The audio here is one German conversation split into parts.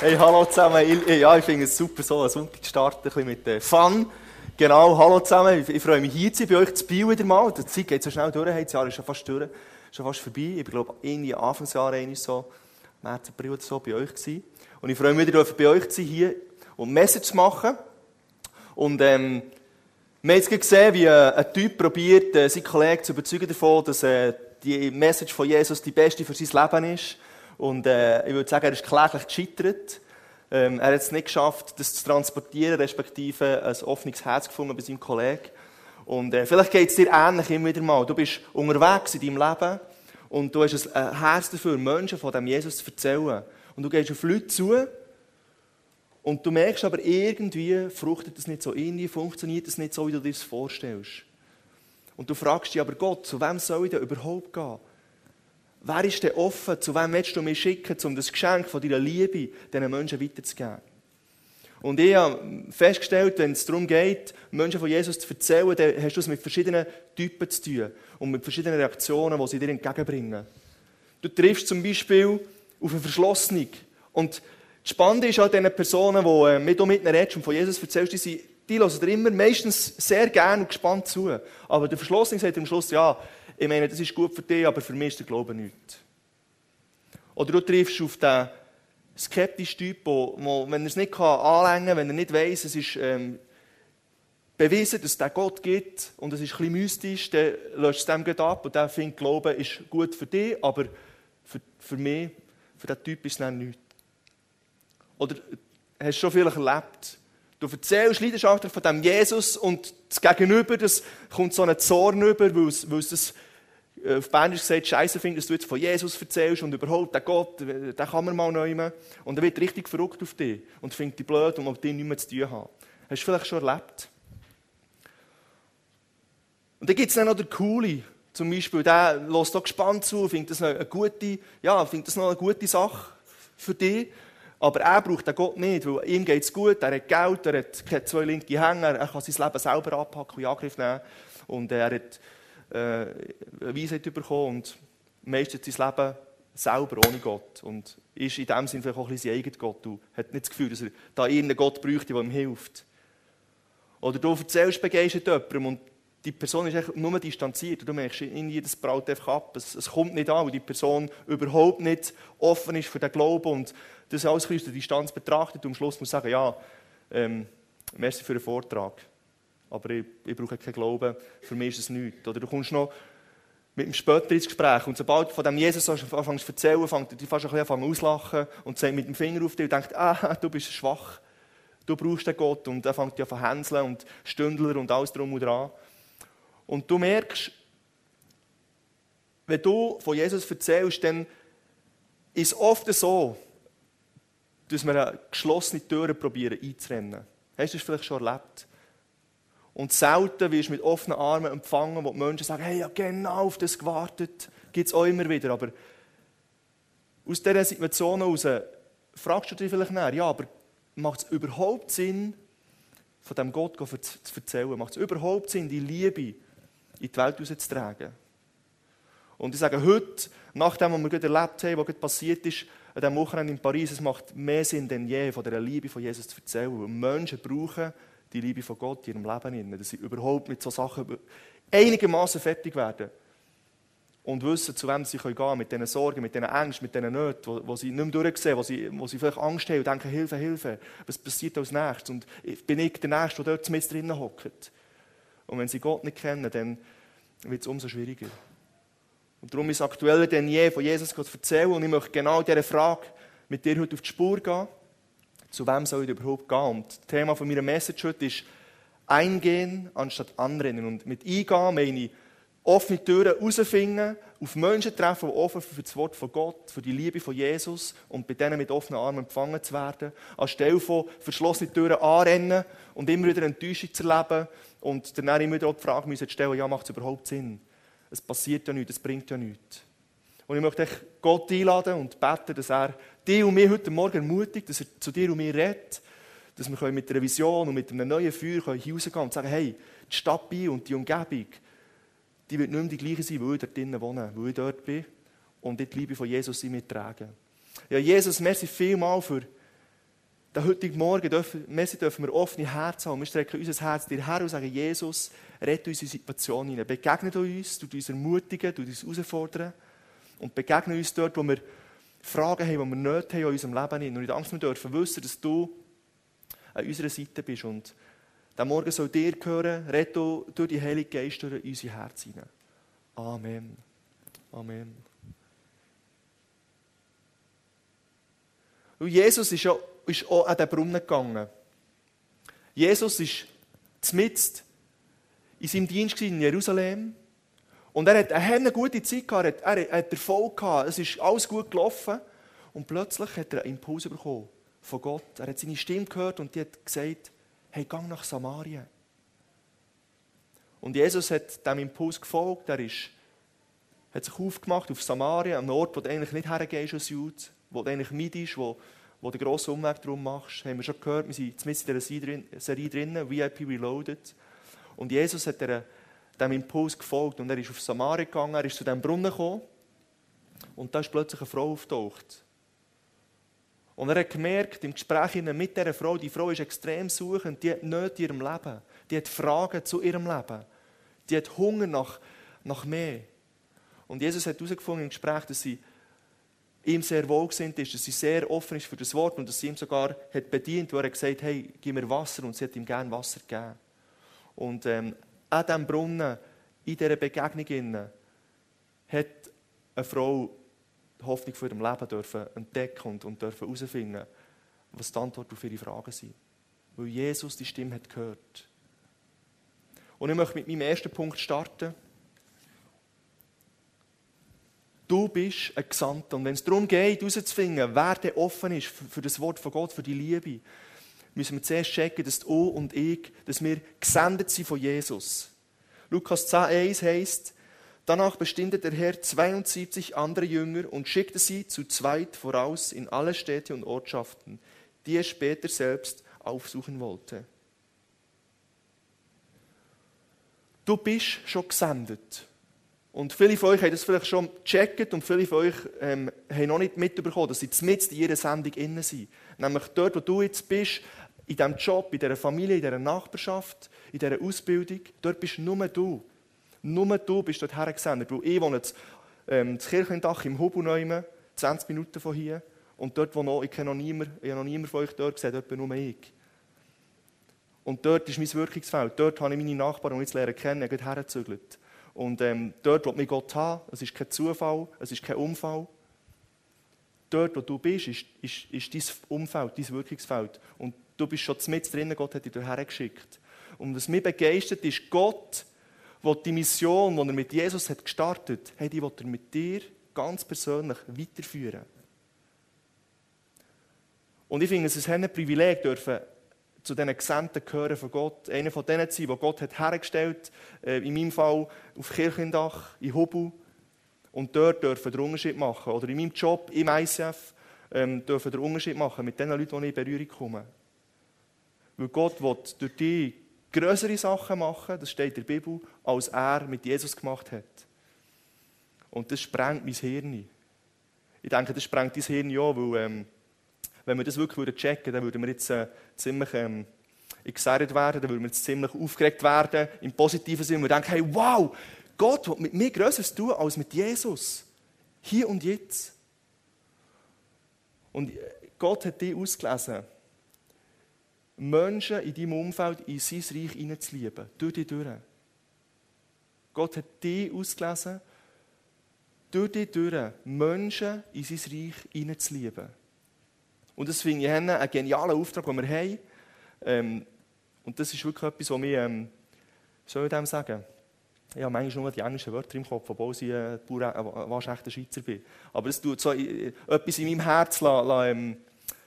Hey, hallo zusammen. Ich, ja, ich finde es super, so einen Sonntag starten, ein bisschen mit äh, Fun. Genau, hallo zusammen. Ich, freue mich hier zu sein, bei euch zu Biel wieder mal. Die Zeit geht so schnell durch, das Jahr ist schon fast durch, schon fast vorbei. Ich glaube, irgendwie Anfangsjahr einmal so, März, April oder so, bei euch gewesen. Und ich freue mich wieder, bei euch zu sein, hier und Message zu machen. Und, ähm, wir haben jetzt gesehen, wie äh, ein Typ probiert, äh, seinen Kollegen zu überzeugen davon, dass äh, die Message von Jesus die beste für sein Leben ist. Und äh, ich würde sagen, er ist kläglich gescheitert. Ähm, er hat es nicht geschafft, das zu transportieren, respektive ein offenes Herz gefunden bei seinem Kollegen. Und äh, vielleicht geht es dir ähnlich immer wieder mal. Du bist unterwegs in deinem Leben und du hast ein Herz dafür, Menschen von dem Jesus zu erzählen. Und du gehst auf Leute zu und du merkst aber irgendwie, fruchtet das nicht so, irgendwie funktioniert das nicht so, wie du dir das vorstellst. Und du fragst dich aber Gott, zu wem soll ich denn überhaupt gehen? Wer ist denn offen? Zu wem willst du mich schicken, um das Geschenk von deiner Liebe diesen Menschen weiterzugeben? Und ich habe festgestellt, wenn es darum geht, Menschen von Jesus zu erzählen, dann hast du es mit verschiedenen Typen zu tun und mit verschiedenen Reaktionen, die sie dir entgegenbringen. Du triffst zum Beispiel auf eine Verschlossene. Und das Spannende ist an diesen Personen, die äh, mit mit ihnen redest und von Jesus erzählst, die, die hören dir immer meistens sehr gerne und gespannt zu. Aber der Verschlossene sagt am Schluss, ja, ich meine, das ist gut für dich, aber für mich ist der Glaube nichts. Oder du triffst auf den skeptischen Typ, wo wenn er es nicht anlängen kann, wenn er nicht weiss, es ist ähm, bewiesen, dass es den Gott gibt und es ist ein bisschen mystisch, dann löscht es dem ab und der findet, Glaube ist gut für dich, aber für, für mich, für diesen Typ ist es dann nichts. Oder hast du schon vielleicht erlebt, Du erzählst leidenschaftlich von dem Jesus und das Gegenüber, das kommt so einen Zorn über, weil es, weil es das auf Bernisch gesagt Scheiße findet, dass du jetzt von Jesus erzählst und überhaupt, der Gott, den kann man mal nehmen. Und er wird richtig verrückt auf dich und findet dich blöd und mit dir nichts mehr zu tun haben. Hast du vielleicht schon erlebt? Und dann gibt es dann noch den Coole, zum Beispiel, der lässt da gespannt zu, findet das eine gute, ja, findet das noch eine gute Sache für dich. Aber er braucht den Gott nicht, weil ihm geht es gut, er hat Geld, er hat zwei linke Hänge, er kann sein Leben selber anpacken und in Angriff nehmen. Und er hat äh, Weisheit bekommen und meistert sein Leben selber ohne Gott. Und ist in dem Sinne vielleicht auch ein bisschen sein eigener Gott. Du hat nicht das Gefühl, dass er da irgendeinen Gott bräuchte, der ihm hilft. Oder du erzählst begeistert jemandem und die Person ist nur distanziert. Du merkst, irgendwie, das braut einfach ab. Es, es, kommt nicht an, weil die Person überhaupt nicht offen ist für den Glauben und das alles aus der Distanz betrachtet und am Schluss muss sagen, ja, ähm, merci für den Vortrag. Aber ich, ich brauche keinen Glauben, für mich ist es nichts. Oder du kommst noch mit dem später ins Gespräch und sobald du von dem Jesus anfängst zu erzählen, fängt er fast ein bisschen auslachen und zeigt mit dem Finger auf dich und denkt, ah, du bist schwach. Du brauchst den Gott. Und er fängt ja von Hänseln und Stündler und alles drum und dran. Und du merkst, wenn du von Jesus erzählst, dann ist es oft so, dass wir geschlossene Türen probieren einzurennen. Hast du das vielleicht schon erlebt? Und selten wirst du mit offenen Armen empfangen, wo die Menschen sagen, hey, ja genau auf das gewartet. Gibt es auch immer wieder. Aber aus dieser Situation heraus fragst du dich vielleicht nach, ja, aber macht es überhaupt Sinn, von dem Gott zu erzählen? Macht es überhaupt Sinn, die Liebe in die Welt herauszutragen. Und ich sage heute, nach dem, was wir gerade erlebt haben, was gerade passiert ist, an diesem Wochenende in Paris, es macht mehr Sinn denn je, von der Liebe von Jesus zu erzählen. Weil Menschen brauchen die Liebe von Gott in ihrem Leben, dass sie überhaupt mit solchen Sachen einigermaßen fertig werden. Und wissen, zu wem sie gehen können, mit diesen Sorgen, mit diesen Ängsten, mit diesen Nöten, wo, wo sie nicht mehr durchsehen, wo sie, wo sie vielleicht Angst haben und denken, Hilfe, Hilfe, was passiert als nächstes? Und bin ich der Nächste, der dort mit drinnen hockt? Und wenn sie Gott nicht kennen, dann wird es umso schwieriger. Und darum ist aktueller denn je, von Jesus Gott erzählen. Und ich möchte genau diese Frage mit dir heute auf die Spur gehen. Zu wem soll ich überhaupt gehen? Und das Thema von meiner Message heute ist Eingehen anstatt Anrennen. Und mit Eingehen meine ich offene Türen herausfinden, auf Menschen treffen, die offen für das Wort von Gott, für die Liebe von Jesus und bei denen mit offenen Armen empfangen zu werden, anstelle von verschlossenen Türen anrennen und immer wieder Enttäuschung zu erleben und dann immer wieder die Frage müssen stellen, ja, macht es überhaupt Sinn? Es passiert ja nichts, es bringt ja nichts. Und ich möchte Gott einladen und beten, dass er dich und mich heute Morgen ermutigt, dass er zu dir und mir redet, dass wir mit einer Vision und mit einem neuen Feuer hier rausgehen und sagen, hey, die Stadt und die Umgebung, die wird nicht mehr die gleiche sein, weil ich dort drinnen wohne, weil ich dort bin und die Liebe von Jesus in mir trage. Ja, Jesus, merci vielmal für den heutigen Morgen dürfen, dürfen wir offene Herzen haben. Wir strecken unser Herz dir her und sagen, Jesus, rette unsere Situation hinein. Begegne uns, du uns ermutigen, du uns herausfordern. Und begegne uns dort, wo wir Fragen haben, die wir Nöte haben in unserem Leben. Und ich danke, wir dürfen wissen, dass du an unserer Seite bist. Und der Morgen soll dir gehören, rette durch die Heilige Geist durch unser Herz hinein. Amen. Amen. Und Jesus ist, ja, ist auch an den Brunnen gegangen. Jesus ist zmitzt in seinem Dienst in Jerusalem. Und er hat eine gute Zeit gehabt, er hat, er Erfolg gehabt, es ist alles gut gelaufen. Und plötzlich hat er einen Impuls bekommen von Gott. Er hat seine Stimme gehört und die hat gesagt, hey, gang nach Samarien. Und Jesus hat dem Impuls gefolgt, er ist, hat sich aufgemacht auf Samarien, an einem Ort, wo du eigentlich nicht hergehst als Jude, wo du eigentlich meidest, wo, wo du grossen Umweg drum machst. Haben wir schon gehört, wir sind zumindest in dieser Serie drin, VIP Reloaded. Und Jesus hat dem Impuls gefolgt und er ist auf Samaria gegangen, er ist zu diesem Brunnen gekommen und da ist plötzlich eine Frau auftaucht. Und er hat gemerkt, im Gespräch mit dieser Frau, die Frau ist extrem suchend, die hat Nöte in ihrem Leben, die hat Fragen zu ihrem Leben, die hat Hunger nach, nach mehr. Und Jesus hat herausgefunden im Gespräch, dass sie ihm sehr wohlgesinnt ist, dass sie sehr offen ist für das Wort und dass sie ihm sogar hat bedient, wo er gesagt hat, hey, gib mir Wasser und sie hat ihm gerne Wasser gegeben. Und ähm, an diesem Brunnen, in dieser Begegnung, hat eine Frau die Hoffnung für ihrem Leben dürfen entdecken und, und dürfen herausfinden, was die Antwort auf ihre Fragen sind. Weil Jesus die Stimme hat gehört. Und ich möchte mit meinem ersten Punkt starten. Du bist ein Gesandter. Und wenn es darum geht, herauszufinden, wer der offen ist für das Wort von Gott, für die Liebe, müssen wir zuerst checken, dass du und ich, dass wir gesendet sind von Jesus. Lukas 10,1 heißt, danach bestimmte der Herr 72 andere Jünger und schickte sie zu zweit voraus in alle Städte und Ortschaften, die er später selbst aufsuchen wollte. Du bist schon gesendet. Und viele von euch haben das vielleicht schon gecheckt und viele von euch ähm, haben noch nicht mitbekommen, dass sie mitten in ihrer Sendung innen sind. Nämlich dort, wo du jetzt bist, in diesem Job, in dieser Familie, in dieser Nachbarschaft, in dieser Ausbildung, dort bist nur du. Nur du bist dort hergesendet. Weil ich wohne jetzt, ähm, das Kirchendach im Hubuneumen, 20 Minuten von hier. Und dort, wo noch, ich noch niemanden, ich noch niemanden von euch dort gesehen, dort bin nur ich. Und dort ist mein Wirkungsfeld. Dort habe ich meine Nachbarn, die ich lernen kennen, gerade hergezügelt. Und ähm, dort, wo mich Gott hat, es ist kein Zufall, es ist kein Unfall. Dort, wo du bist, ist, ist, ist dein Umfeld, dein Wirkungsfeld. Und Du bist schon mit drin, Gott hat dich hierher geschickt. Und was mich begeistert, ist Gott, der die Mission, die er mit Jesus hat gestartet hat, die will er mit dir ganz persönlich weiterführen. Und ich finde es ist ein Privileg, dürfen zu diesen Gesandten gehören von Gott. Einer von denen zu sein, die Gott hat hergestellt äh, in meinem Fall auf Kirchendach, in Hubu. Und dort dürfen den Unterschied machen. Oder in meinem Job im ICF ähm, dürfen den Unterschied machen mit den Leuten, die ich in Berührung komme. Weil Gott will durch dich größere Sachen machen, das steht in der Bibel, als er mit Jesus gemacht hat. Und das sprengt mein Hirn. Ich denke, das sprengt dein Hirn ja, weil ähm, wenn wir das wirklich checken würden, dann würden wir jetzt äh, ziemlich ähm, excited werden, dann würden wir jetzt ziemlich aufgeregt werden, im positiven Sinne. Wir denken, hey, wow, Gott will mit mir Größeres tun als mit Jesus. Hier und jetzt. Und äh, Gott hat dich ausgelesen Menschen in deinem Umfeld in sein Reich hineinzulieben. Durch dich durch. Gott hat dich ausgelesen, durch dich durch Menschen in sein Reich hineinzulieben. Und das finde ich einen genialen Auftrag, den wir haben. Ähm, und das ist wirklich etwas, was wir, ähm, soll ich dem sagen? Ich habe manchmal nur die englischen Wörter im Kopf, obwohl ich äh, waschechter Schweizer bin. Aber es tut so äh, etwas in meinem Herz la, la, ähm,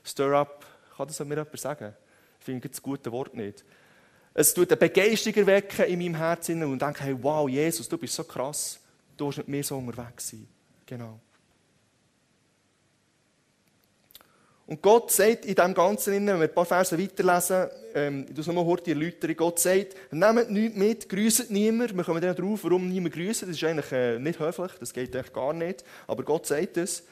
stir up. Kann das mir jemand sagen? Finde das gute Wort nicht. Es tut eine Begeisterung erwecken in meinem Herzen und denke, hey, wow, Jesus, du bist so krass. Du musst mit mir so unterwegs sein. Genau. Und Gott sagt in dem Ganzen, wenn wir ein paar Verse weiterlesen, ähm, ich muss nochmal die Erläuterung, Gott sagt, nehmt nichts mit, grüßt niemand. Wir kommen dann drauf, warum niemand grüßt. Das ist eigentlich äh, nicht höflich, das geht eigentlich gar nicht. Aber Gott sagt es.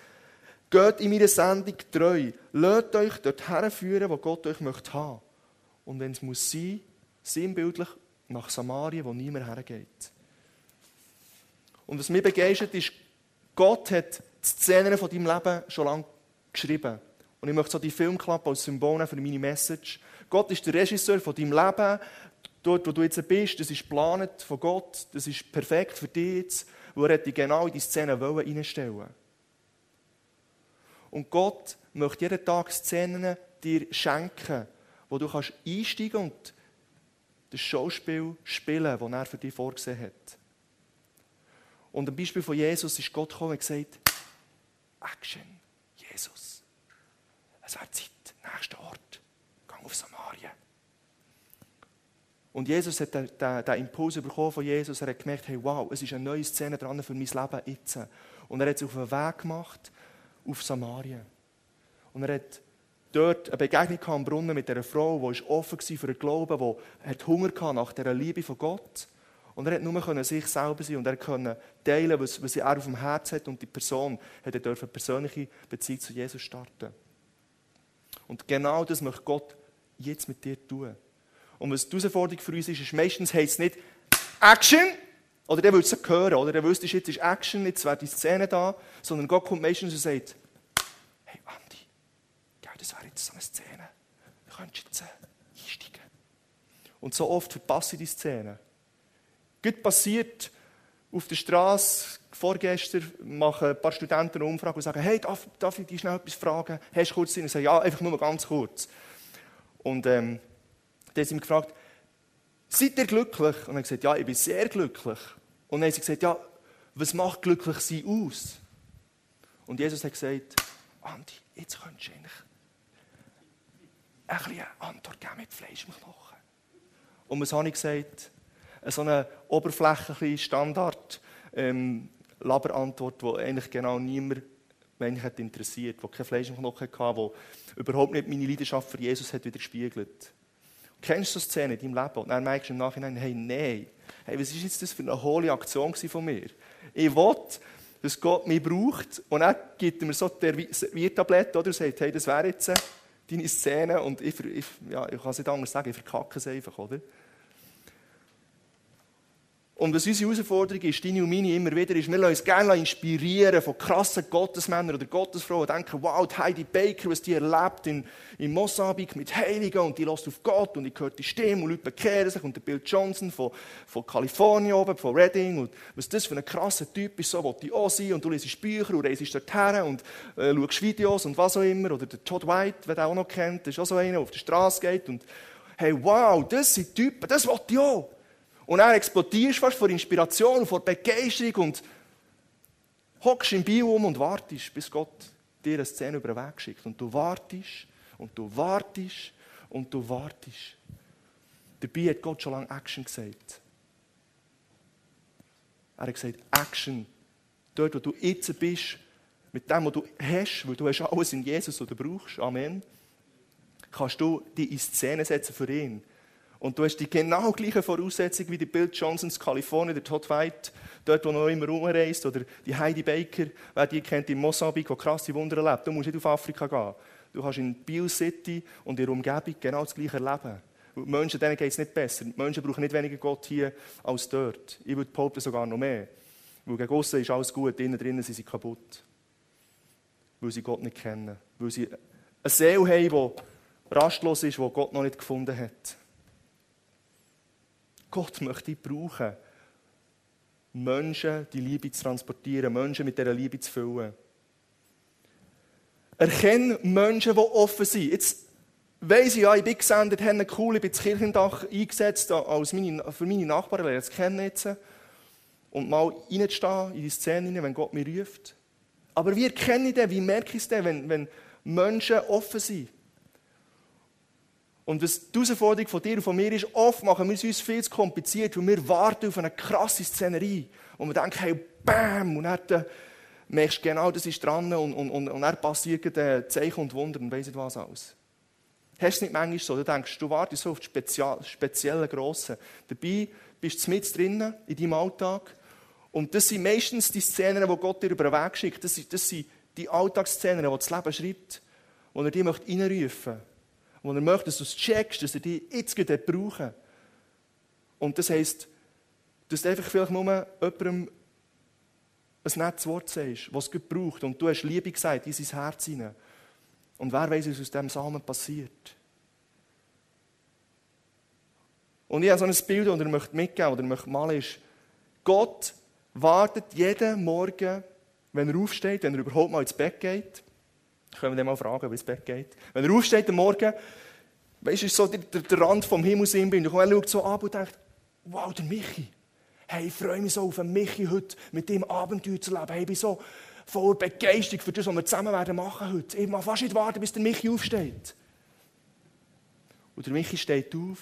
Geht in meiner Sendung treu. Lasst euch dort herführen, wo Gott euch möchte haben. Und wenn es muss sein, sinnbildlich nach Samarien, wo niemand hergeht. Und was mich begeistert, ist, Gott hat die Szenen von deinem Leben schon lange geschrieben. Und ich möchte so die Filmklappe als Symbol für meine Message. Gott ist der Regisseur von deinem Leben. Dort, wo du jetzt bist, das ist geplant von Gott. Das ist perfekt für dich jetzt. Wo er dich genau in die Szene reinstellen Und Gott möchte jeden Tag Szenen dir schenken, wo du kannst einsteigen und das Schauspiel spielen, das er für dich vorgesehen hat. Und am Beispiel von Jesus ist Gott gekommen und gesagt, Action, Jesus. Es wird Zeit, nächster Ort, gang auf Samarien. Und Jesus hat den, den, Impuls bekommen von Jesus. Er hat gemerkt, hey, wow, es ist eine neue Szene dran für mein Leben jetzt. Und er hat sich auf den Weg gemacht auf Samarien. Und er hat dort eine Begegnung am Brunnen mit einer Frau, die offen war für den Glauben, die Hunger hatte nach dieser Liebe von Gott. Und er konnte nur sich selber sein und er konnte teilen, was, was er auf dem Herz hat. Und die Person hat er eine persönliche Beziehung zu Jesus starten. Und genau das möchte Gott jetzt mit dir tun. Und was die Herausforderung für uns ist, ist meistens heisst es nicht Action, oder der würde es hören, oder der wüsste, jetzt ist Action, jetzt wäre die Szene da, sondern Gott kommt meistens und sagt, das wäre jetzt so eine Szene, du könntest jetzt äh, einsteigen. Und so oft verpasse ich die Szene. Gut passiert auf der Straße, vorgestern machen ein paar Studenten eine Umfrage und sagen, hey, darf, darf ich dich schnell etwas fragen? Hast du kurz Zeit? Ich sage, ja, einfach nur ganz kurz. Und ähm, dann haben sie mich gefragt, seid ihr glücklich? Und er hat gesagt, ja, ich bin sehr glücklich. Und dann haben sie gesagt, ja, was macht glücklich sein aus? Und Jesus hat gesagt, Andi, jetzt könntest du eigentlich ein bisschen Antwort geben mit Fleisch und Knochen. Und was habe ich gesagt? so eine oberflächliche Standard ähm, die eigentlich genau niemand wenn hat interessiert, wo kein Fleisch im Knochen hatte, wo überhaupt nicht meine Leidenschaft für Jesus hat widerspiegelt. Kennst du so Szene in deinem Leben? Und dann merkst du im Nachhinein, hey, nein, hey, was ist jetzt das für eine hohle Aktion von mir? Ich will, dass Gott mich braucht und er gibt mir so die Serviertablette oder sagt, hey, das wäre jetzt deine Szene und ich, ich, ja, ich kann es nicht anders sagen, ich verkacke es einfach, oder? Und was unsere Herausforderung ist, deine und meine immer wieder, ist, wir lassen uns gerne inspirieren von krassen Gottesmännern oder Gottesfrauen, denken, wow, die Heidi Baker, was die erlebt in, in Mosambik mit Heiligen und die lässt auf Gott und ich höre die Stimme und Leute bekehren sich und der Bill Johnson von, von Kalifornien oben, von Reading und was das für ein krasser Typ ist, so wollte ich auch sein und du liest Bücher und reist dorthin und äh, schaust Videos und was auch immer oder der Todd White, wer den auch noch kennt, ist auch so einer, der auf der Straße geht und hey, wow, das sind Typen, das wollte ich auch. Und dann explodierst fast vor Inspiration vor Begeisterung und hockst im Bio um und wartest, bis Gott dir eine Szene über den Weg schickt. Und du wartest und du wartest und du wartest. Dabei hat Gott schon lange Action gesagt. Er hat gesagt, Action. Dort, wo du jetzt bist, mit dem, was du hast, weil du hast alles in Jesus, was du brauchst. Amen. Kannst du dich in Szene setzen für ihn. Und du hast die genau gleiche Voraussetzung wie die Bill Johnsons Kalifornien, der Todd White, dort, wo noch immer rumreist, oder die Heidi Baker, wer die kennt, in Mosambik, wo krasse Wunder erlebt. Du musst nicht auf Afrika gehen. Du kannst in Biel City und in der Umgebung genau das Gleiche erleben. Die Menschen, denen geht es nicht besser. Die Menschen brauchen nicht weniger Gott hier als dort. Ich würde behaupten, sogar noch mehr. Weil gegen aussen ist alles gut, innen drinnen sind sie kaputt. Weil sie Gott nicht kennen. Weil sie eine Seele haben, die rastlos ist, die Gott noch nicht gefunden hat. Gott möchte dich brauchen, Menschen die Liebe zu transportieren, Menschen mit dieser Liebe zu füllen. Erkenne Menschen, die offen sind. Jetzt weiss ich ja, ich bin gesendet, habe cool, ich bin das Kirchendach eingesetzt als meine, für meine Nachbarn, die das kennen jetzt. Und mal reinzustehen in die Szene, wenn Gott mich ruft. Aber wie erkenne ich das? Wie merke ich es wenn, wenn Menschen offen sind? Und was die Herausforderung von dir und von mir ist, oft machen wir es uns viel zu kompliziert, weil wir warten auf eine krasse Szenerie. Und wir denken, hey, bam, und dann äh, merkst du genau, das ist dran und, und, und, und dann passiert ein Zeichen und Wunder und weiss nicht was alles. Hast du nicht manchmal so? Du denkst, du wartest so auf das Spezial, spezielle Grosse. Dabei bist du mit drinnen in deinem Alltag. Und das sind meistens die Szenen, die Gott dir über den Weg schickt. Das sind, das sind Die Alltagsszenen, die das Leben schreibt, wo er die möchte reinrufen wo er möchte, dass du es checkst, dass er die jetzt gerade brauchen Und das heisst, dass du einfach vielleicht nur jemandem ein nettes Wort sagst, was es braucht. Und du hast Liebe gesagt in sein Herz hinein. Und wer weiß, was aus diesem Samen passiert. Und ich habe so ein Bild, das er möchte mitgeben oder möchte malen, ist, Gott wartet jeden Morgen, wenn er aufsteht, wenn er überhaupt mal ins Bett geht. Können wir den mal fragen, wie ins Bett geht. Wenn er aufsteht am Morgen, weißt du, ist so der, der, der Rand vom Himmel im Bild. Und er schaut so ab und denkt, wow, der Michi. Hey, ich freue mich so auf den Michi heute, mit dem Abenteuer zu leben. Hey, ich bin so voller Begeisterung für das, was wir zusammen werden machen heute. Ich mag fast nicht warten, bis der Michi aufsteht. Und der Michi steht auf,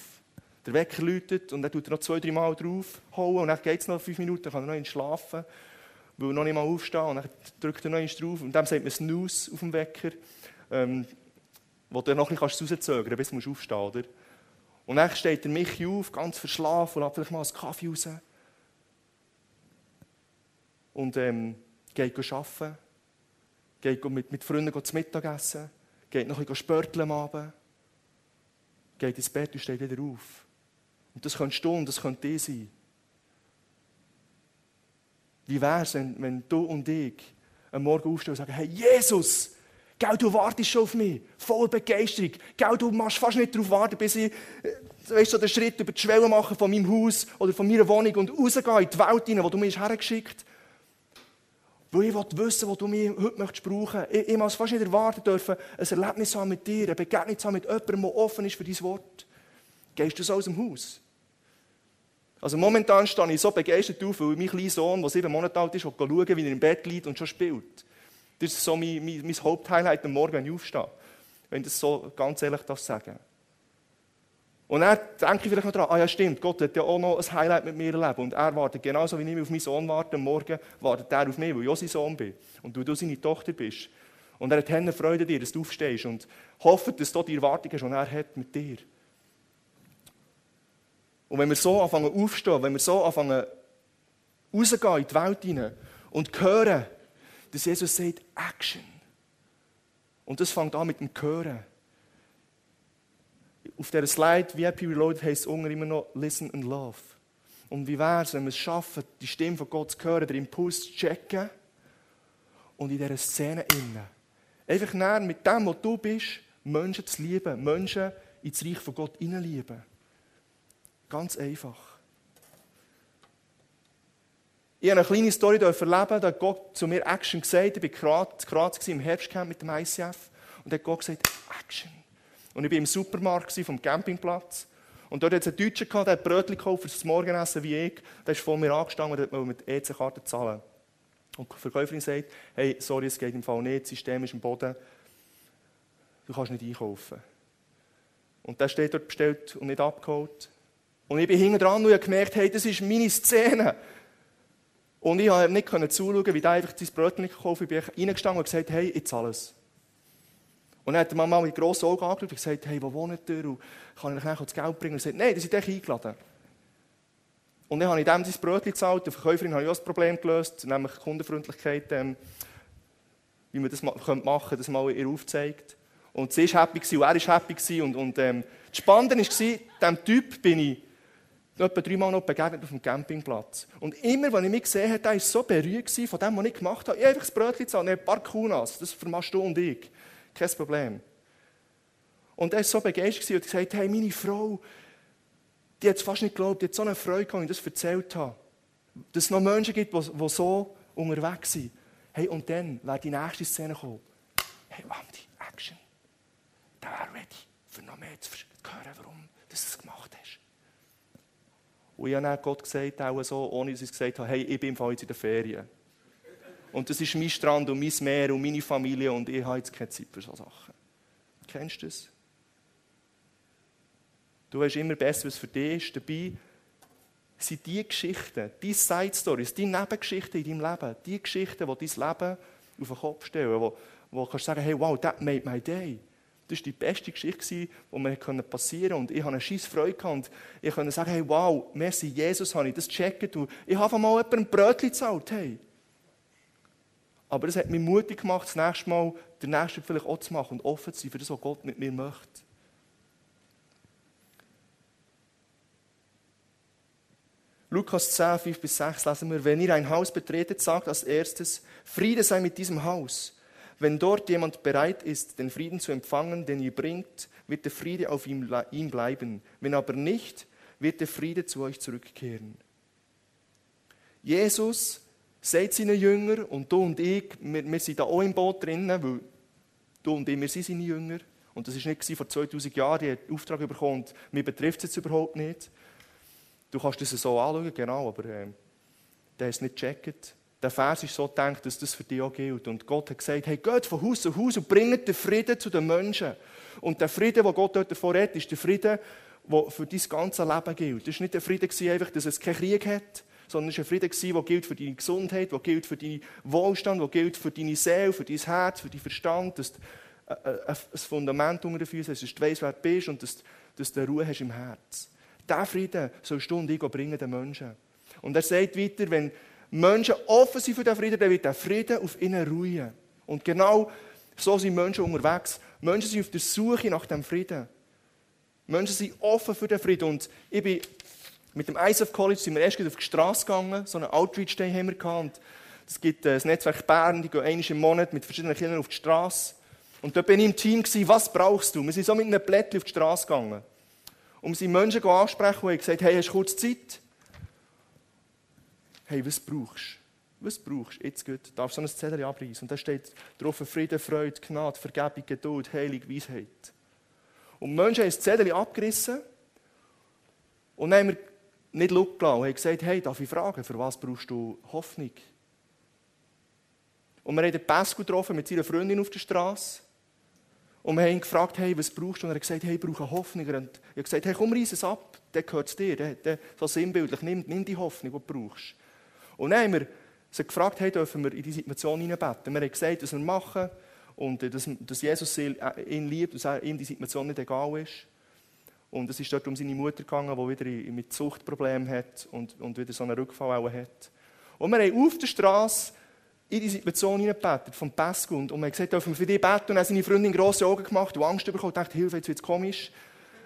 der Wecker läutet und dann tut er noch zwei, drei Mal draufhauen und dann geht es noch fünf Minuten, dann kann er noch schlafen, weil er noch nicht mal aufstehen und dann drückt er noch drauf und dann sagt man Snooze auf dem Wecker, ähm, wo du noch ein bisschen rauszögern kannst, bis du aufstehen musst, oder? Und dann steht der Michi auf, ganz verschlafen und hat vielleicht mal einen Kaffee raus. Und ähm, geht arbeiten, geht mit, mit Freunden zum Mittagessen, geht noch ein bisschen spörteln am Abend, geht ins Bett und steht wieder auf. Und das könnte und das könnte ich sein. Wie wäre es, wenn, wenn du und ich am Morgen aufstehen und sagen, hey Jesus, Gell, du wartest schon auf mich. Voll Begeisterung. Gell, du machst fast nicht darauf warten, bis ich äh, weißt, so den Schritt über die Schwelle mache von meinem Haus oder von meiner Wohnung und rausgehe in die Welt hinein, wo du mich hergeschickt hast. Weil ich wissen was du mir heute möchtest brauchen. Ich, ich muss fast nicht erwarten dürfen, ein Erlebnis haben mit dir, eine Begegnung haben mit jemandem, der offen ist für dein Wort. Gehst du so aus dem Haus? Also momentan stehe ich so begeistert auf, weil mein kleiner Sohn, der sieben Monate alt ist, schauen, wie er im Bett liegt und schon spielt. Das ist so mein, mein, mein Haupthighlight am Morgen, wenn ich aufstehe. Wenn ich das so ganz ehrlich das sagen Und dann denke ich vielleicht noch daran, ah ja stimmt, Gott hat ja auch noch ein Highlight mit mir erlebt. Und er wartet genauso, wie ich auf meinen Sohn warte, am Morgen wartet er auf mich, weil ich auch sein Sohn bin. Und du, du seine Tochter bist. Und er hat Hände Freude dir, dass du aufstehst und hofft, dass du die Erwartung hast, die er hat mit dir. Und wenn wir so anfangen aufstehen, wenn wir so anfangen rauszugehen in die Welt hinein und hören, dass Jesus sagt, Action. Und das fängt an mit dem Hören. Auf der Slide VIP Reloaded heißt es immer noch Listen and Love. Und wie wäre es, wenn wir es schaffen, die Stimme von Gott zu hören, den Impuls zu checken und in dieser Szene innen, einfach näher mit dem, was du bist, Menschen zu lieben, Menschen ins Reich von Gott hineinlieben. Ganz einfach. Ich habe eine kleine Story erleben, da hat Gott zu mir Action gesagt. Ich war in Graz im Herbstcamp mit dem ICF. Und hat Gott gesagt, Action. Und ich war im Supermarkt vom Campingplatz. Und dort hat es einen Deutschen gehabt, der hat Brötchen gekauft das Morgenessen wie ich. Der ist vor mir angestanden und hat mit EC-Karte zahlen. Und die Verkäuferin sagt, hey, sorry, es geht im Fall nicht, das System ist im Boden. Du kannst nicht einkaufen. Und der steht dort bestellt und nicht abgeholt. Und ich bin hinten dran und habe gemerkt, hey, das ist meine Szene. Und ich konnte nicht zuschauen, wie der einfach sein Brötchen gekauft hat. Ich bin reingestanden und gesagt, hey, ich zahle es. Und dann hat der Mama mit grossen Augen angeschaut und gesagt, hey, wo wohnt ihr? Und kann ich euch das Geld bringen? Und er sagt, nein, das ist dich eingeladen. Und dann habe ich dem sein Brötchen gezahlt. Der Verkäuferin habe ich auch das Problem gelöst, nämlich Kundenfreundlichkeit, ähm, wie man das machen könnte, das mal ihr aufzeigt. Und sie war happy und er war happy. Und, und ähm, das Spannende war, diesem Typ bin ich etwa dreimal noch begegnet auf dem Campingplatz. Und immer, wenn ich mich gesehen habe, war so berührt von dem, was ich gemacht habe. Ich habe einfach das Brötchen gezahlt, ein paar Kunas, das vermachst du und ich. Kein Problem. Und er war so begeistert und gesagt, hey, meine Frau, die hat es fast nicht geglaubt, die hat so eine Freude gehabt, als ich das erzählt habe. Dass es noch Menschen gibt, die, so unterwegs sind. Hey, und dann wäre die nächste Szene gekommen. Hey, Wandi, Action. Der wäre ready, für noch mehr zu hören, warum du es gemacht. Und ich habe Gott gesagt, auch so, ohne dass ich gesagt habe, hey, ich bin jetzt in der Ferien. Und das ist mein Strand und mein Meer und meine Familie und ich habe jetzt keine Zeit für solche Sachen. Kennst du das? Du weißt immer besser, was für dich ist. Dabei sind die Geschichten, die Side Stories, die Nebengeschichten in deinem Leben, die Geschichten, die dein Leben auf den Kopf stellen, wo, wo du kannst sagen, hey, wow, that made my day. Das war die beste Geschichte, die mir passieren konnte. Und ich hatte eine scheisse Freude. Und ich konnte sagen, hey, wow, merci, Jesus, habe ich das gecheckt. Und ich habe mal jemandem ein Brötchen gezahlt. Hey. Aber es hat mich mutig gemacht, das nächste Mal den nächsten vielleicht auch zu machen und offen zu sein für das, was Gott mit mir möchte. Lukas 10, 5 bis 6 lesen wir, wenn ihr ein Haus betretet, sagt als erstes, Friede sei mit diesem Haus. Wenn dort jemand bereit ist, den Frieden zu empfangen, den ihr bringt, wird der Friede auf ihm, ihm bleiben. Wenn aber nicht, wird der Friede zu euch zurückkehren. Jesus sagt seinen Jüngern, und du und ich, wir, wir sind da auch im Boot drinnen, weil du und ich, wir sind seine Jünger. Und das war nicht vor 2000 Jahren, hat den Auftrag bekommen und mir betrifft es jetzt überhaupt nicht. Du kannst das so anschauen, genau, aber äh, der es nicht gecheckt. Der Vers ist so gedacht, dass das für dich auch gilt. Und Gott hat gesagt, hey, geht von Haus zu Haus und bringt den Frieden zu den Menschen. Und der Frieden, den Gott dort davor hat, ist der Frieden, der für dein ganze Leben gilt. Das war nicht der Frieden, einfach, dass es keinen Krieg hat, sondern es war ein Frieden, der gilt für deine Gesundheit, der gilt für deinen Wohlstand, der gilt für deine Seele, für dein Herz, für deinen Verstand, dass du ein Fundament unter den Füßen hast, dass du weißt, wer du bist und dass, dass du Ruhe hast im Herz. Diesen Frieden sollst du und ich den Menschen. Und er sagt weiter, wenn Menschen offen sind für den Frieden, dann wird der Frieden auf ihnen ruhen. Und genau so sind Menschen unterwegs. Menschen sind auf der Suche nach dem Frieden. Menschen sind offen für den Frieden. Und ich bin mit dem ISF College sind wir erst auf die Straße gegangen. So einen Outreach Day haben wir gehabt. Es gibt äh, das Netzwerk Bern, die gehen einmal im Monat mit verschiedenen Kindern auf die Straße. Und dort bin ich im Team gewesen, was brauchst du? Wir sind so mit einem Blättchen auf die Straße gegangen um sie Menschen ansprechen und gesagt, hey, hast du kurz Zeit? Hey, was brauchst du? Was brauchst du? Jetzt gut. Darfst du so ein Zettel abreißen? Und da steht drauf Frieden, Freude, Gnade, Vergebung, Geduld, Heilig, Weisheit. Und Menschen haben das Zettel abgerissen und dann haben wir nicht Luft und haben gesagt, hey, darf ich fragen, für was brauchst du Hoffnung? Und wir haben den Pascal getroffen mit seiner Freundin auf der Straße. Und wir haben ihn gefragt, hey, was brauchst du? Und er hat gesagt, hey, ich brauche Hoffnung. Und ich habe gesagt, hey, komm, reiss es ab, der gehört es dir. Der, so sinnbildlich, nimm, nimm die Hoffnung, die du brauchst. Und dann haben wir sie gefragt, hey, dürfen wir in die Situation hineinbeten? Wir haben gesagt, was wir machen und äh, dass, dass Jesus äh, ihn liebt, dass ihm die Situation nicht egal ist. Und es ist dort um seine Mutter gegangen, die wieder mit Suchtproblemen hat und, und wieder so einen Rückfall auch hat. Und wir haben auf der Straße in die Situation hineingebetet, vom Pascal. Und, und man hat gesagt, dürfen wir für dich beten? Und dann hat seine Freundin grosse Augen gemacht und Angst bekommen und dachte, Hilfe, jetzt wird es komisch.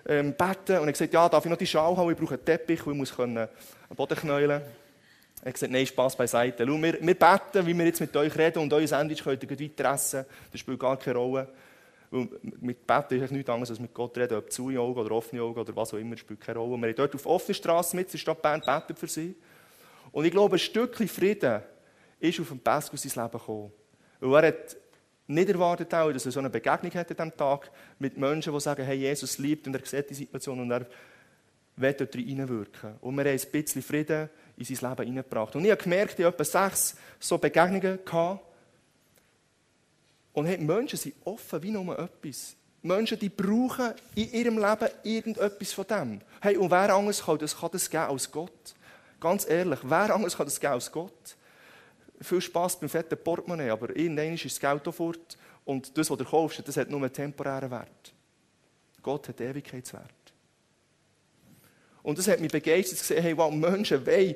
Ähm, beten. Und er hat gesagt, ja, darf ich noch die Schau haben? Ich brauche einen Teppich, weil ich muss können, Boden knäulen. Er hat gesagt, nein, Spass beiseite. Schau, wir, wir beten, wie wir jetzt mit euch reden und euer Sandwich könnt ihr weiter essen. Das spielt gar keine Rolle. Weil mit Beten ist nichts anderes als mit Gott reden, ob zu Augen oder offene Augen oder was auch immer, spielt keine Rolle. Wir haben dort auf offener Straße mit der Stadt Bern betet für sie. Und ich glaube, ein Stückchen Frieden ist auf dem Pascal sein Leben gekommen. Weil er hat nicht erwartet, auch, dass er so eine Begegnung hat an diesem Tag mit Menschen, die sagen, hey, Jesus liebt und er sieht die Situation und er will dort reinwirken. Und wir haben ein bisschen Frieden in sein Leben hineingebracht. Und ich habe gemerkt, ich habe etwa sechs so Begegnungen gehabt. Und hey, Menschen sind offen wie nur etwas. Menschen, die brauchen in ihrem Leben irgendetwas von dem. Hey, und wer anders kann das, kann das geben als Gott? Ganz ehrlich, wer anders kann das geben als Gott? viel Spass beim fetten Portemonnaie, aber irgendwann ist das Geld auch fort und das, was du kaufst, das hat nur einen temporären Wert. Gott hat Ewigkeitswert. Und das hat mich begeistert zu sehen, hey, wow, Menschen wollen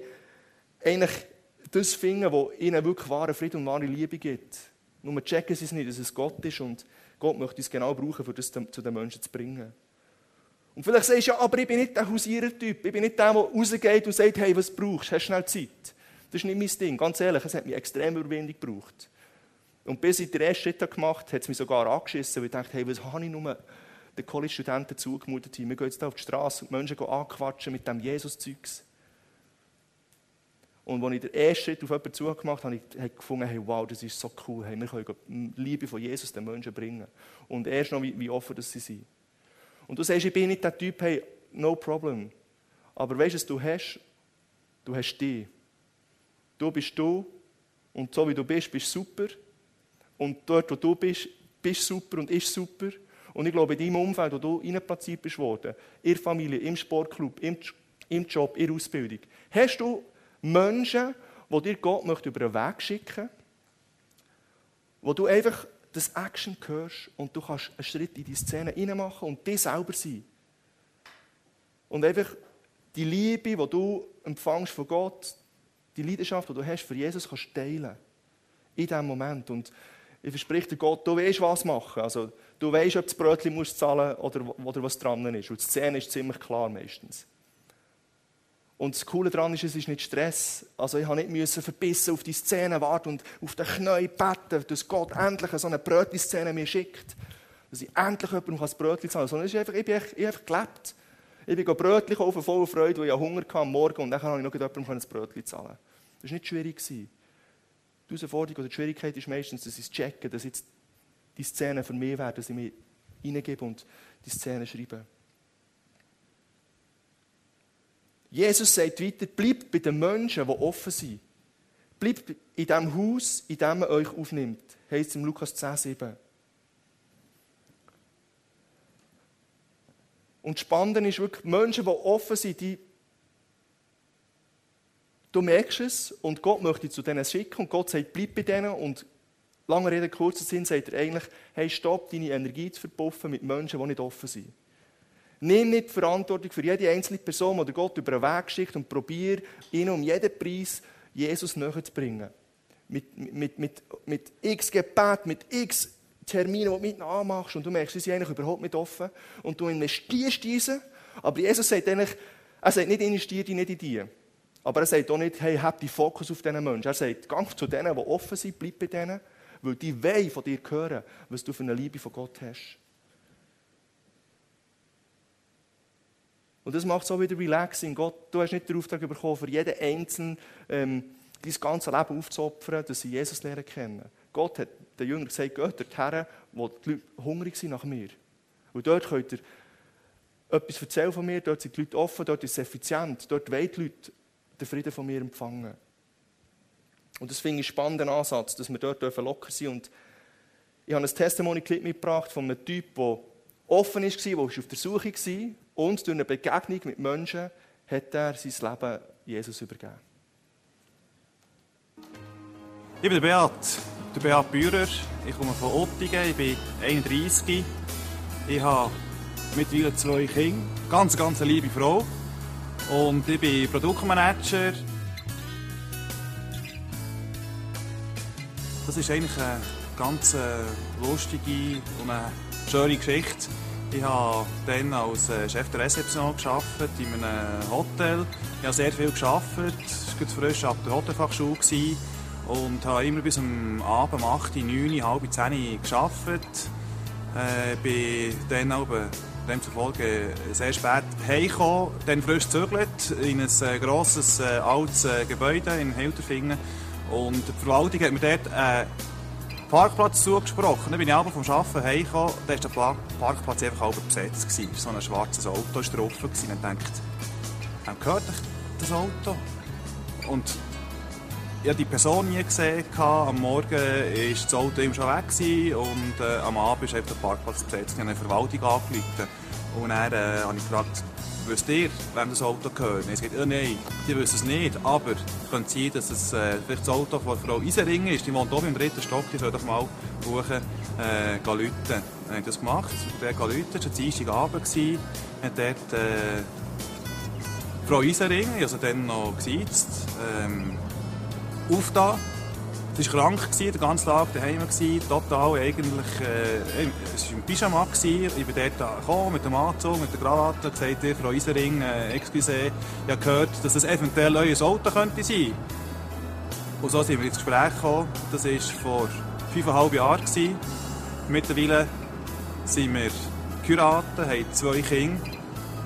das finden, was ihnen wirklich wahren Frieden und wahre Liebe gibt. Nur checken sie es nicht, dass es Gott ist und Gott möchte es genau brauchen, um das zu den Menschen zu bringen. Und vielleicht sagst du, ja, aber ich bin nicht der Hausierer-Typ. Ich bin nicht der, der rausgeht und sagt, hey, was brauchst du? Hast du schnell Zeit? Das ist nicht mein Ding. Ganz ehrlich, es hat mich extrem Überwindung gebraucht. Und bis ich den ersten Schritt gemacht habe, hat es mich sogar angeschissen, weil ich dachte, hey, was habe ich nur den College-Studenten zugemutet? Wir gehen jetzt auf die Straße und die Menschen anquatschen mit dem Jesus-Zeugs. Und als ich den ersten Schritt auf jemanden zugemacht habe, habe ich gefunden, hey, wow, das ist so cool. Hey, wir können die Liebe von Jesus den Menschen bringen. Und erst noch, wie, wie offen dass sie sind. Und du sagst, ich bin nicht der Typ, hey, no problem. Aber weißt du, was du hast? Du hast dich. Du bist du und so wie du bist, bist super. Und dort, wo du bist, bist super und ist super. Und ich glaube, in deinem Umfeld, wo du reinplatziert bist worden, in der Familie, im Sportclub, im, im Job, in der Ausbildung, hast du Menschen, die dir Gott möchte über den Weg schicken wo du einfach das Action hörst und du kannst einen Schritt in die Szene machen und dich selber sein. Und einfach die Liebe, die du empfängst von Gott, die Leidenschaft, die du hast für Jesus, kannst teilen. In diesem Moment. Und ich verspreche dir Gott, du weißt, was machen. Also, du weißt, ob du das Brötchen musst zahlen oder, oder was dran ist. Und die Szene ist ziemlich klar meistens. Und das Coole daran ist, es ist nicht Stress. Also ich musste nicht verbissen auf die Szene warten und auf den Knien beten, dass Gott endlich so eine Brötchen-Szene mir schickt. Dass ich endlich jemandem das Brötchen zahlen kann. Sondern ich habe einfach, ich, ich einfach gelebt. Ich bin Brötchen kaufen, voller Freude, weil ich Hunger hatte am Morgen und dann konnte ich noch jemandem ein Brötchen zahlen. Das war nicht schwierig. Die Herausforderung oder die Schwierigkeit ist meistens, dass ich es checke, dass jetzt die Szene für mich wäre, dass ich mich reingebe und die Szene schreibe. Jesus sagt weiter, bleibt bei den Menschen, die offen sind. Bleibt in dem Haus, in dem er euch aufnimmt. Heißt es im Lukas 10, 7. Und das Spannende ist wirklich, Menschen, die offen sind, die Du merkst es und Gott möchte zu denen schicken und Gott sagt, bleib bei denen und lange Rede, kurzer Sinn sagt er eigentlich, hey, stopp deine Energie zu verpuffen mit Menschen, die nicht offen sind. Nimm nicht die Verantwortung für jede einzelne Person, die Gott über den Weg schickt und probier, ihn um jeden Preis Jesus näher zu bringen. Mit, mit, mit, mit x Gebet, mit x Terminen, die du mit anmachst und du merkst, sie sind eigentlich überhaupt nicht offen und du investierst diese. Aber Jesus sagt eigentlich, er sagt nicht, investiere dich nicht in die. Aber er sagt auch nicht, hey, hab die Fokus auf diesen Menschen. Er sagt, geh zu denen, die offen sind, bleib bei denen, weil die wollen von dir hören, was du für eine Liebe von Gott hast. Und das macht es auch wieder relaxing. Gott, du hast nicht den Auftrag bekommen, für jeden Einzelnen ähm, dein ganzes Leben aufzuopfern, dass sie Jesus lernen kennen. Gott hat den Jüngern gesagt, geht dorthin, wo die Leute hungrig sind nach mir. Und dort könnt ihr etwas erzählen von mir, dort sind die Leute offen, dort ist es effizient, dort wollen die Leute den Frieden von mir empfangen. Und das finde ich einen spannenden Ansatz, dass wir dort locker sein dürfen. Und ich habe ein Testimony-Clip mitgebracht von einem Typ, der offen war, der auf der Suche war und durch eine Begegnung mit Menschen hat er sein Leben Jesus übergeben. Ich bin der Beat, der Beat Bührer. Ich komme von Ottingen, ich bin 31. Ich habe mittlerweile zwei Kinder, ganz, ganz eine liebe Frau. Und ich bin Produktmanager. Das ist eigentlich eine ganz äh, lustige und eine schöne Geschichte. Ich habe dann als äh, Chef der Rezeption gearbeitet in einem Hotel. Ich habe sehr viel gearbeitet. Es war frisch ab der Hotelfachschule und habe immer bis am Abend um 8, 9, halb 10 gearbeitet. Äh, bin dann auch demzufolge sehr spät heimgekommen, dann frisch gezögert in ein äh, grosses, altes Gebäude in Hilterfingen. Und die Verwaltung hat mir dort einen Parkplatz zugesprochen. Dann bin ich aber vom Arbeiten heimgekommen, da war der Parkplatz einfach halb besetzt. Gewesen. So ein schwarzes Auto war drauf. Und ich dachte, wem gehört das Auto? Und ich habe die Person nie gesehen. Am Morgen war das Auto schon weg und äh, am Abend ist der Parkplatz besetzt. Ich habe eine Verwaltung angerufen und dann äh, habe ich gefragt, wisst ihr, wem das Auto gehört? Er sagt, oh nein, die wissen es nicht, aber es könnte sein, dass es äh, vielleicht das Auto von Frau Isering ist. Die wohnt oben im dritten Stock, die soll doch mal hoch äh, läuten. Dann habe das gemacht, der läuten, es war Dienstagabend, hat dort äh, Frau Isering, also dann noch gesiezt, ähm, aufgetan. Sie war krank, den ganzen Tag daheim, total eigentlich, äh, es war im Pyjama. Ich bin dort gekommen, mit dem Anzug, mit der Krawatte, gesagt, Frau Isering, äh, excuse, ich habe gehört, dass das eventuell euer Auto könnte sein. Und so sind wir ins Gespräch gekommen. Das war vor fünfeinhalb Jahren. Mittlerweile sind wir geheiratet, haben zwei Kinder.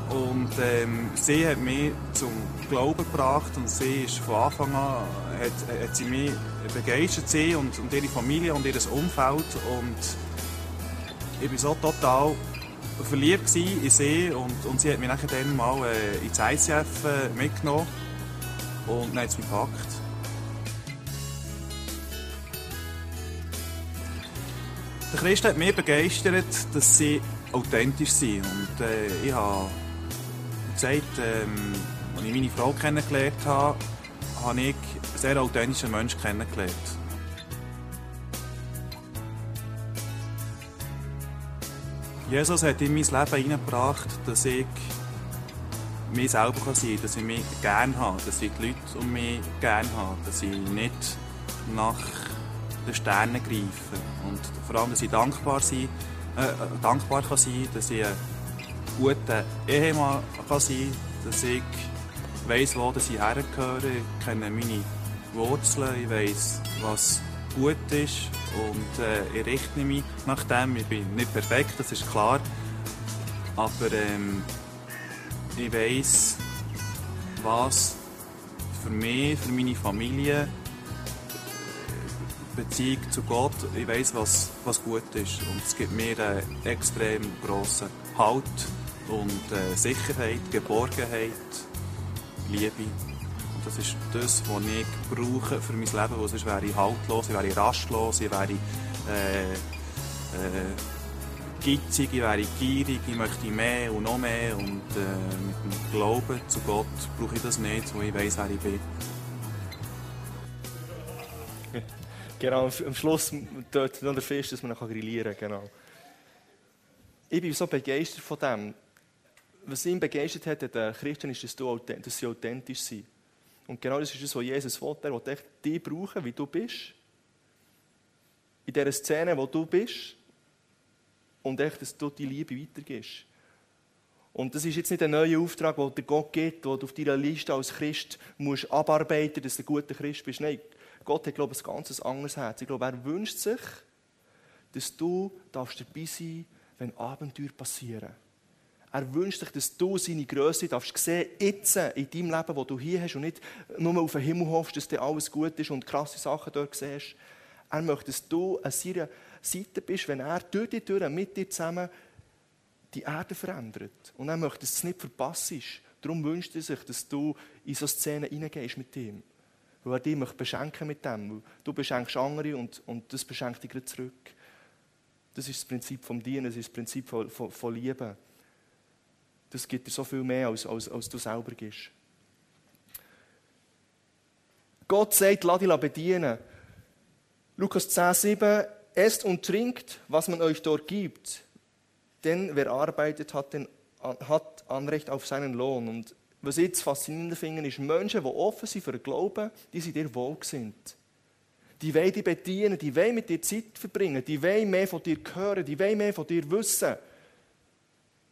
Und ähm, sie hat mich zum Glauben gebracht und sie ist von Anfang an hat, hat sie mich begeistert, sie und, und ihre Familie und ihr Umfeld. Und ich war so total verliebt in sie und, und sie hat mich dann mal äh, ins ICF äh, mitgenommen. Und dann hat es mich gepackt. Der Christ hat mich begeistert, dass sie authentisch sind. Und äh, ich habe gesagt, ähm, als ich meine Frau kennengelernt habe, habe ich einen sehr authentischen Menschen kennengelernt. Jesus hat in mein Leben hineingebracht, dass ich mich selber sein kann, dass ich mich gerne habe, dass ich die Leute um mich gerne habe, dass ich nicht nach den Sternen greifen. Und vor allem, dass ich dankbar, sein, äh, dankbar kann sein dass ich guter Ehemann kann sein dass ich weiss, wo ich hergehöre, ich kenne meine Wurzeln, ich weiss, was gut ist und äh, ich richte mich nach dem. Ich bin nicht perfekt, das ist klar, aber ähm, ich weiss, was für mich, für meine Familie, Beziehung zu Gott, ich weiß, was, was gut ist. Und es gibt mir einen extrem grossen Halt und äh, Sicherheit, Geborgenheit, Liebe. Und das ist das, was ich brauche für mein Leben, wo sonst wäre ich haltlos, ich wäre rastlos, ich wäre äh, äh, gitzig, ich wäre gierig, ich möchte mehr und noch mehr. Und äh, mit dem Glauben zu Gott brauche ich das nicht, wo ich weiß, wer ich bin. Genau, am Schluss dort noch der Fisch, dass man noch grillieren kann. Genau. Ich bin so begeistert von dem. Was ihn begeistert hat den Christen, ist, dass, du, dass sie authentisch sind. Und genau das ist das, was Jesus will. Er will dich brauchen, wie du bist. In dieser Szene, wo du bist. Und echt, dass du die Liebe weitergibst. Und das ist jetzt nicht ein neuer Auftrag, den dir Gott gibt, den du auf deiner Liste als Christ musst abarbeiten musst, dass du ein guter Christ bist. Nein, Gott hat, glaube ich, ein ganz anderes Herz. Ich glaube, er wünscht sich, dass du darfst dabei sein wenn Abenteuer passieren. Er wünscht sich, dass du seine Größe darfst sehen, jetzt in deinem Leben, wo du hier hast und nicht nur auf den Himmel hoffst, dass dir alles gut ist und krasse Sachen dort siehst. Er möchte, dass du an seiner Seite bist, wenn er durch die Tür mit dir zusammen die Erde verändert. Und er möchte, dass du es nicht verpasst. Darum wünscht er sich, dass du in so Szenen hineingehst mit ihm. Weil er dich möchte beschenken mit dem. Du beschenkst andere und, und das beschenkt dich zurück. Das ist das Prinzip vom Dienen, das ist das Prinzip von, von, von Liebe. Das gibt dir so viel mehr, als, als, als du selber gibst. Gott sagt, lass dich bedienen. Lukas 10, 7, esst und trinkt, was man euch dort gibt. Denn wer arbeitet, hat, den, hat Anrecht auf seinen Lohn. Und was ich jetzt faszinierend finde, ist Menschen, die offen sind für den Glauben, die sind dir wohlgesinnt. Die wollen dich bedienen, die wollen mit dir Zeit verbringen, die wollen mehr von dir hören, die wollen mehr von dir wissen.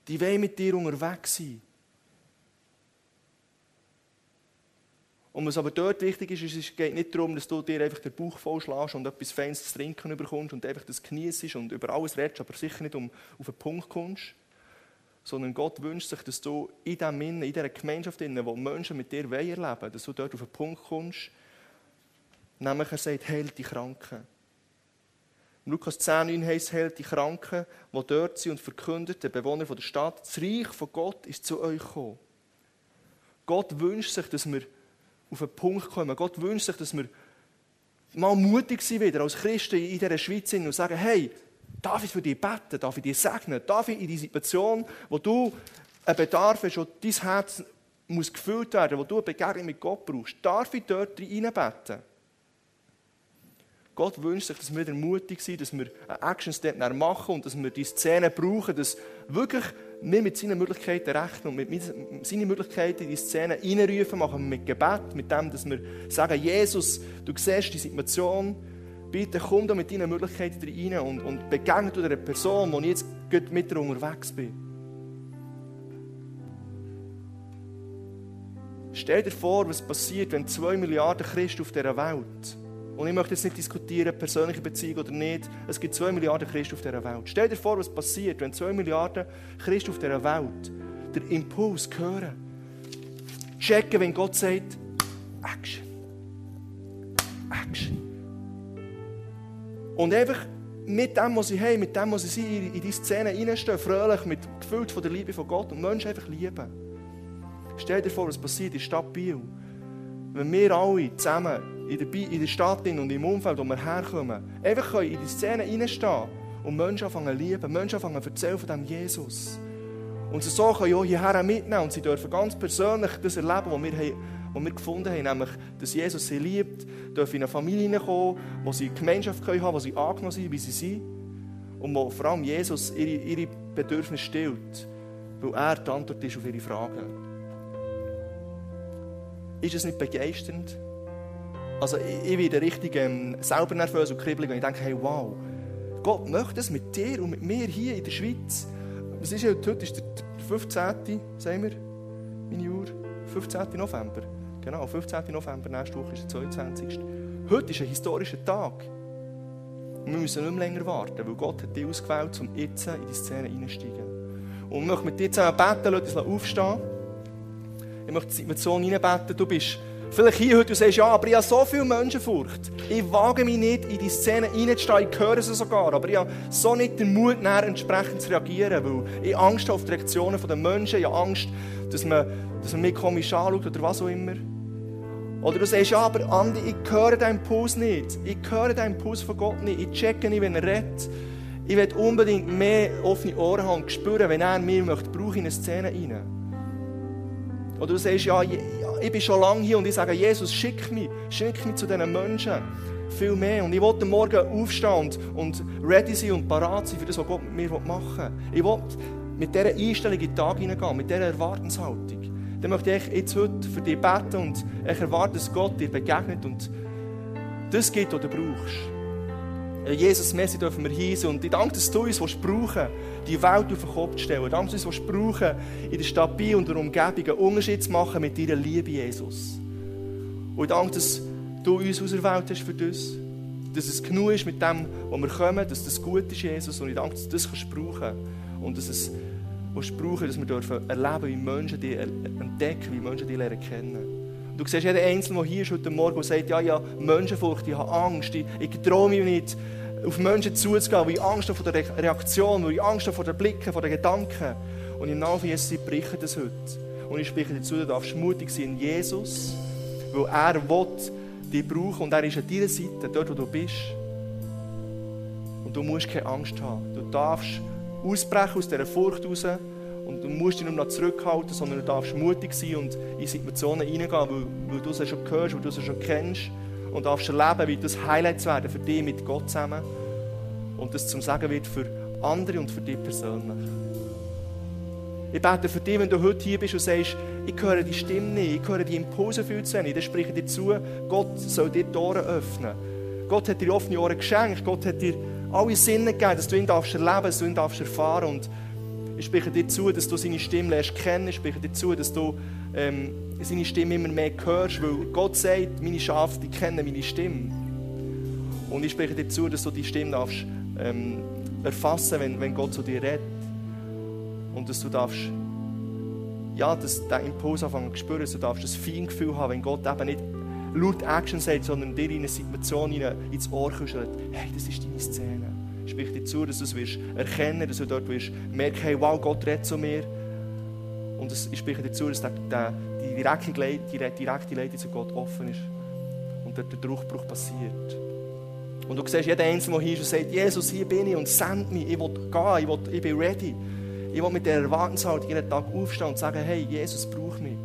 Die wollen mit dir unterwegs sein. Und was aber dort wichtig ist, ist, es geht nicht darum, dass du dir einfach den Bauch vollschlägst und etwas Feines zu trinken bekommst und einfach das genießt und über alles redest, aber sicher nicht um auf den Punkt kommst sondern Gott wünscht sich, dass du in diesem Innen, in dieser Gemeinschaft, wo Menschen mit dir erleben wollen, dass du dort auf den Punkt kommst, nämlich er sagt, heilt die Kranken. Im Lukas 10, 9 heißt heilt die Kranken, die dort sind und verkündet, den Bewohner der Stadt, das Reich von Gott ist zu euch gekommen. Gott wünscht sich, dass wir auf den Punkt kommen. Gott wünscht sich, dass wir mal mutig sind wieder als Christen in dieser Schweiz und sagen, hey, Darf ich für dich beten? Darf ich dich segnen? Darf ich in die Situation, wo du einen Bedarf hast, wo dein Herz muss gefüllt werden, wo du eine Begegnung mit Gott brauchst, darf ich dort beten? Gott wünscht sich, dass wir mutig sind, dass wir einen Action-Step machen und dass wir die Szene brauchen, dass wirklich wir mit seinen Möglichkeiten rechnen und mit seinen Möglichkeiten die Szene reinrufen, machen mit Gebet, mit dem, dass wir sagen, Jesus, du siehst die Situation, bitte komm da mit deinen Möglichkeiten rein und, und begegne du der Person, die ich jetzt mit dir unterwegs bin. Stell dir vor, was passiert, wenn zwei Milliarden Christen auf dieser Welt, und ich möchte jetzt nicht diskutieren, persönliche Beziehung oder nicht, es gibt zwei Milliarden Christen auf dieser Welt. Stell dir vor, was passiert, wenn zwei Milliarden Christen auf dieser Welt den Impuls hören, checken, wenn Gott sagt, Action. Action. Und einfach mit dem, was sie haben, mit dem, was sie sind, in die Szene reinstehen, fröhlich, mit, gefüllt von der Liebe von Gott und Menschen einfach lieben. Stell dir vor, was passiert in der Stadt Biel. Wenn wir alle zusammen in der, in der Stadt und im Umfeld, wo wir herkommen, einfach in die Szene reinstehen und Menschen anfangen zu lieben, Menschen anfangen zu erzählen von dem Jesus. Und sie so können auch hierher mitnehmen und sie dürfen ganz persönlich das erleben, was wir haben die wir gefunden haben, nämlich, dass Jesus sie liebt, dürfen in eine Familie hineinkommen, wo sie Gemeinschaft können haben, wo sie angenommen sind, wie sie sind und wo vor allem Jesus ihre, ihre Bedürfnisse stillt, weil er die Antwort ist auf ihre Fragen. Ist es nicht begeisternd? Also ich, ich werde richtig ähm, selber nervös und kribbelig, wenn ich denke, hey, wow, Gott möchte es mit dir und mit mir hier in der Schweiz. Was ist heute? Heute ist der 15. sagen wir, meine Uhr, 15. November. Genau, 15. November, nächste Woche ist der 22. Heute ist ein historischer Tag. Und wir müssen nicht mehr länger warten, weil Gott hat dich ausgewählt, um jetzt in die Szene einzusteigen. Und ich möchte mit dir zusammen beten, lass uns aufstehen. Ich möchte die Situation hineinbeten. Du bist vielleicht hier heute und sagst, ja, aber ich habe so viel Menschenfurcht. Ich wage mich nicht, in die Szene reinzustehen. Ich höre sie sogar. Aber ich habe so nicht den Mut, näher entsprechend zu reagieren. Weil ich Angst habe auf die Reaktionen der Menschen. Ich habe Angst, dass man, dass man mich komisch anschaut oder was auch immer. Oder du sagst, ja, aber Andi, ich höre deinen Impuls nicht. Ich höre deinen Impuls von Gott nicht. Ich checke nicht, wenn er redet. Ich will unbedingt mehr offene Ohren haben und spüren, wenn er mir möchte, brauche ich in eine Szene rein. Oder du sagst, ja, ich bin schon lange hier und ich sage, Jesus, schick mich, schick mich zu diesen Menschen. Viel mehr. Und ich will Morgen aufstehen und, ready sein und parat sein für das, was Gott mit mir machen will. Ich will mit dieser Einstellung in den Tag hineingehen, mit dieser Erwartungshaltung dann möchte ich jetzt heute für dich beten und ich erwarte, dass Gott dir begegnet und das gibt, was du brauchst. Jesus, Messi dürfen wir hier und ich danke, dass du uns brauchen die Welt auf den Kopf zu stellen. Danke, dass du uns brauchen in der Stadt Biel und der Umgebung einen Unterschied zu machen mit deiner Liebe, Jesus. Und ich danke, dass du uns auserwählt hast für das. Dass es genug ist mit dem, wo wir kommen, dass das gut ist, Jesus. Und ich danke, dass du das kannst brauchen und dass es brauchen, dass wir dürfen erleben, wie Menschen die entdecken, wie Menschen die lernen kennen. Du siehst jeden Einzelnen, der hier ist heute Morgen und sagt, ja, ja, Menschenfurcht, ich habe Angst, ich, ich traue mich nicht, auf Menschen zuzugehen, weil ich Angst habe vor der Reaktion, weil ich Angst habe vor den Blicken, vor den Gedanken. Und im Namen von Jesus, ich breche das heute. Und ich spreche dazu, du darfst mutig sein in Jesus, weil er will dich brauchen und er ist an deiner Seite, dort wo du bist. Und du musst keine Angst haben. Du darfst ausbrechen aus dieser Furcht raus. Und du musst dich nicht noch zurückhalten, sondern du darfst mutig sein und in Situationen hineingehen, weil, weil du sie schon hörst, weil du sie schon kennst. Und darfst erleben, wie das Highlights werden für dich mit Gott zusammen. Und das zum Sagen wird für andere und für dich persönlich. Ich bete für dich, wenn du heute hier bist und sagst, ich höre die Stimme nicht, ich höre die Impulse viel zu wenig, dann spreche ich dir zu, Gott soll dir die Ohren öffnen. Gott hat dir offene Ohren geschenkt, Gott hat dir alle Sinne gegeben, dass du ihn darfst dass du ihn darfst erfahren. Und ich spreche dir zu, dass du seine Stimme lernst kennen. Ich spreche dir zu, dass du ähm, seine Stimme immer mehr hörst, weil Gott sagt, meine Schafe, die kennen meine Stimme. Und ich spreche dir zu, dass du die Stimme darfst ähm, erfassen, wenn, wenn Gott zu dir redet. Und dass du darfst, ja, dass der Impuls anfangen zu spüren, dass du darfst das Feingefühl haben, wenn Gott eben nicht laut Action sagt, sondern dir in eine Situation ins Ohr kuschelt. Hey, das ist deine Szene. Sprich dir zu, dass du es wirst erkennen, dass du dort wirst merken, hey, wow, Gott redet zu mir. Und ich spreche dir zu, dass die, die, direkte Leitung, die direkte zu Gott offen ist. Und dort der Durchbruch passiert. Und du siehst jeden Einzelnen, der hier ist und sagt, Jesus, hier bin ich und send mich, ich will gehen, ich, will, ich bin ready. Ich will mit dieser Erwartungshaltung jeden Tag aufstehen und sagen, hey, Jesus braucht mich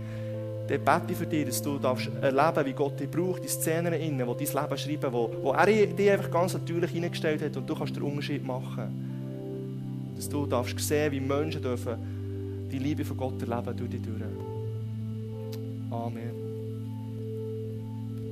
dann bete ich für dich, dass du darfst erleben wie Gott dich braucht, die Szenen innen, wo dein Leben schreiben, wo, wo er dich einfach ganz natürlich hineingestellt hat und du kannst den Unterschied machen. Dass du darfst sehen, wie Menschen dürfen die Liebe von Gott erleben durch dich durch. Amen.